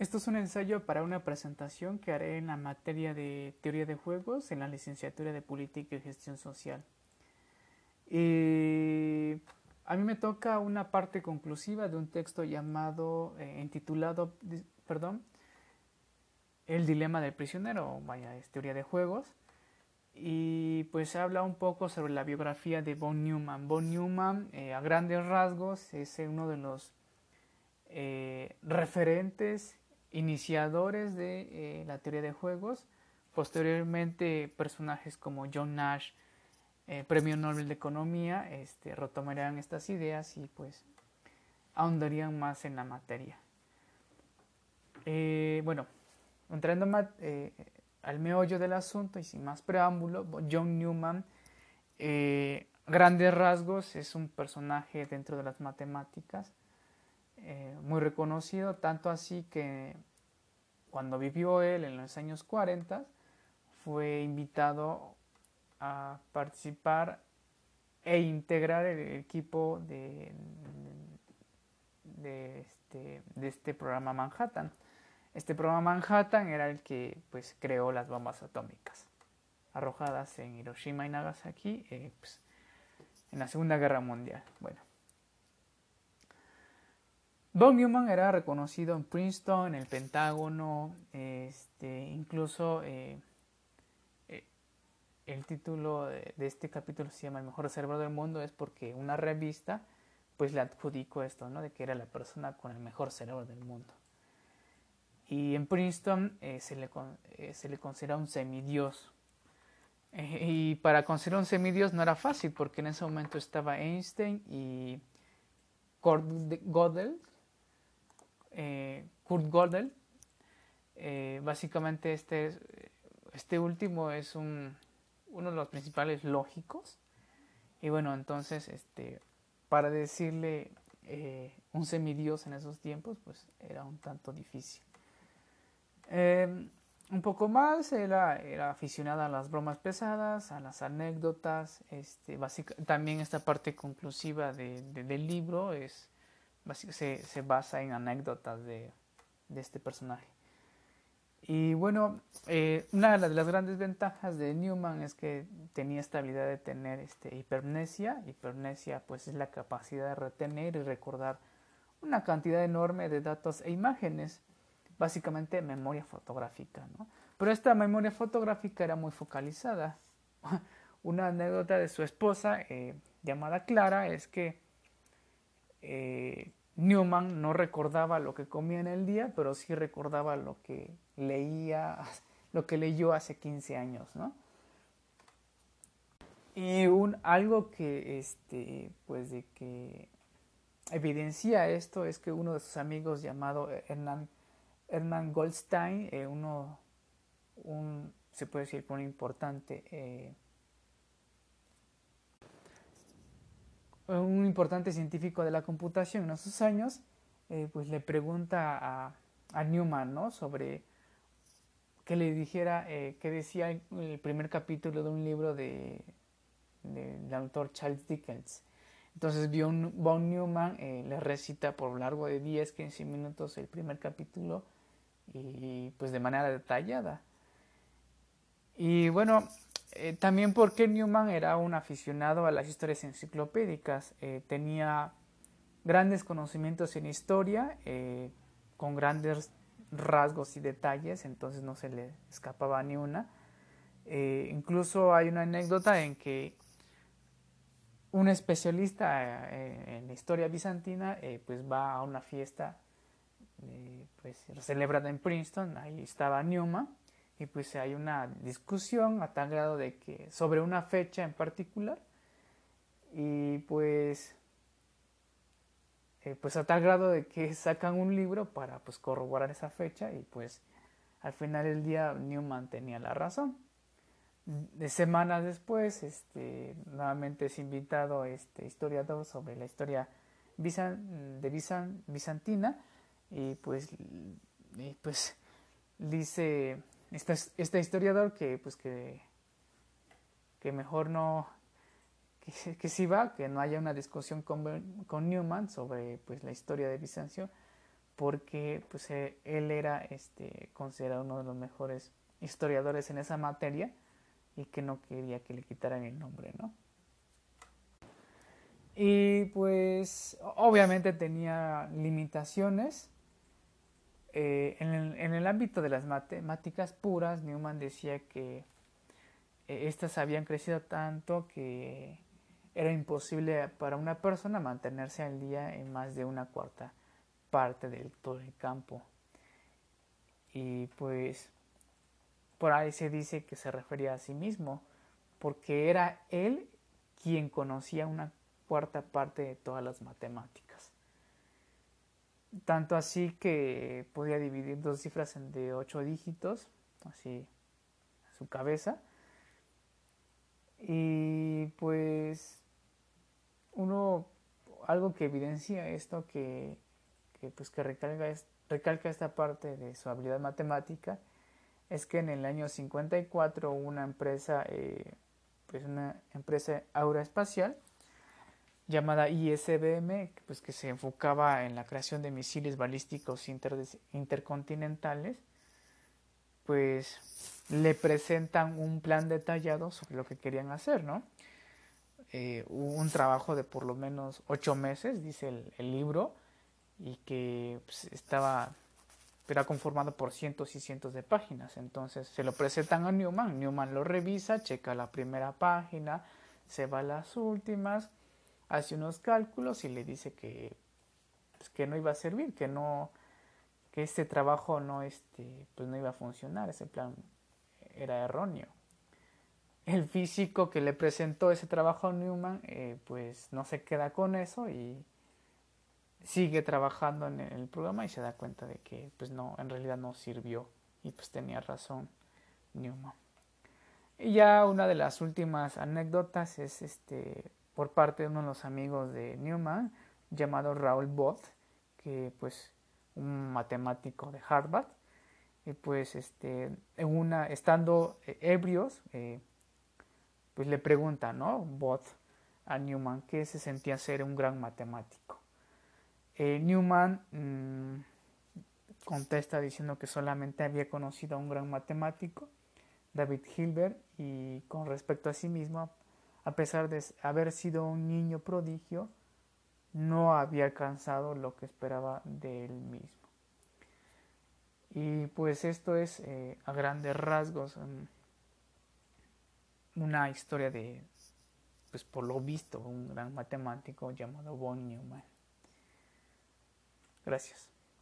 Esto es un ensayo para una presentación que haré en la materia de teoría de juegos en la licenciatura de política y gestión social. Y a mí me toca una parte conclusiva de un texto llamado, eh, intitulado, perdón, El dilema del prisionero, vaya, es teoría de juegos. Y pues habla un poco sobre la biografía de Von Neumann. Von Neumann, eh, a grandes rasgos, es uno de los eh, referentes iniciadores de eh, la teoría de juegos. Posteriormente, personajes como John Nash, eh, Premio Nobel de Economía, este, retomarían estas ideas y pues ahondarían más en la materia. Eh, bueno, entrando al meollo del asunto y sin más preámbulo, John Newman, grandes rasgos, es un personaje dentro de las matemáticas eh, muy reconocido, tanto así que cuando vivió él en los años 40 fue invitado a participar e integrar el equipo de, este, de este programa Manhattan. Este programa Manhattan era el que pues, creó las bombas atómicas arrojadas en Hiroshima y Nagasaki eh, pues, en la Segunda Guerra Mundial. Bueno, Von Neumann era reconocido en Princeton, en el Pentágono, este, incluso eh, eh, el título de, este capítulo se llama El mejor cerebro del mundo, es porque una revista pues le adjudicó esto, ¿no? de que era la persona con el mejor cerebro del mundo. Y en Princeton eh, se, le, se le considera un semidios. y para considerar un semidios no era fácil porque en ese momento estaba Einstein y Gödel, Kurt Gödel. Eh, básicamente este, este último es un, uno de los principales lógicos. Y bueno, entonces, este, para decirle eh, un semidios en esos tiempos, pues era un tanto difícil. un poco más, era, era, aficionada a las bromas pesadas, a las anécdotas. Este, también esta parte conclusiva del libro es se, se basa en anécdotas de, de este personaje. Y bueno, eh, una de las grandes ventajas de Newman es que tenía esta habilidad de tener este, hipermnesia. Hipermnesia pues es la capacidad de retener y recordar una cantidad enorme de datos e imágenes, básicamente memoria fotográfica. ¿no? Pero esta memoria fotográfica era muy focalizada. una anécdota de su esposa eh, llamada Clara es que eh, Newman no recordaba lo que comía en el día, pero sí recordaba lo que leía, lo que leyó hace 15 años, ¿no? Y un, algo que, este, pues de que evidencia esto es que uno de sus amigos llamado Hernán, Hernán Goldstein, eh, uno, un, se puede decir, un importante eh, un importante científico de la computación en esos años, eh, pues le pregunta a, a, Newman ¿no? sobre que le dijera eh, qué decía el primer capítulo de un libro de, del autor Charles Dickens. Entonces Von Newman eh, le recita por largo de 10, 15 minutos el primer capítulo y pues de manera detallada. Y bueno, eh, también porque Newman era un aficionado a las historias enciclopédicas, eh, tenía grandes conocimientos en historia, eh, con grandes rasgos y detalles, entonces no se le escapaba ni una. incluso hay una anécdota en que un especialista en historia bizantina pues va a una fiesta pues, celebrada en Princeton, ahí estaba Newman, y pues hay una discusión a tal grado de que sobre una fecha en particular y pues eh, pues a tal grado de que sacan un libro para pues corroborar esa fecha y pues al final del día Newman tenía la razón. De semanas después este nuevamente es invitado este historiador sobre la historia de bizantina y pues y pues dice este, este historiador que pues que, que mejor no que, que sí va, que no haya una discusión con, con Newman sobre pues la historia de Bizancio, porque pues eh, él era este, considerado uno de los mejores historiadores en esa materia y que no quería que le quitaran el nombre, ¿no? Y pues obviamente tenía limitaciones. Eh, en, el, ámbito de las matemáticas puras, Newman decía que eh, estas habían crecido tanto que era imposible para una persona mantenerse al día en más de una cuarta parte del todo el campo. Y pues por ahí se dice que se refería a sí mismo, porque era él quien conocía una cuarta parte de todas las matemáticas. Tanto así que podía dividir dos cifras de ocho dígitos, así a su cabeza. Y pues uno, algo que evidencia esto, que, pues que recalca, recalca esta parte de su habilidad matemática, es que en el año 54 una empresa, eh, pues una empresa aeroespacial, llamada ISBM, pues que se enfocaba en la creación de misiles balísticos intercontinentales, pues le presentan un plan detallado sobre lo que querían hacer, ¿no? Eh, un trabajo de por lo menos ocho meses, dice el, libro, y que pues, estaba era conformado por cientos y cientos de páginas. Entonces se lo presentan a Newman, Newman lo revisa, checa la primera página, se va a las últimas, hace unos cálculos y le dice que, pues, que no iba a servir, que no que este trabajo no este pues no iba a funcionar, ese plan era erróneo. El físico que le presentó ese trabajo a Newman eh, pues no se queda con eso y sigue trabajando en el programa y se da cuenta de que pues no en realidad no sirvió y pues tenía razón Newman. Y ya una de las últimas anécdotas es este por parte de uno de los amigos de Newman, llamado Raúl Bott, que pues un matemático de Harvard, y pues este, en una, estando eh, ebrios, eh, pues le pregunta, ¿no? Bott a Newman que se sentía ser un gran matemático. Eh, Newman mm, contesta diciendo que solamente había conocido a un gran matemático, David Hilbert, y con respecto a sí mismo a pesar de haber sido un niño prodigio, no había alcanzado lo que esperaba de él mismo. Y pues esto es eh, a grandes rasgos una historia de, pues por lo visto, un gran matemático llamado von Neumann. Gracias.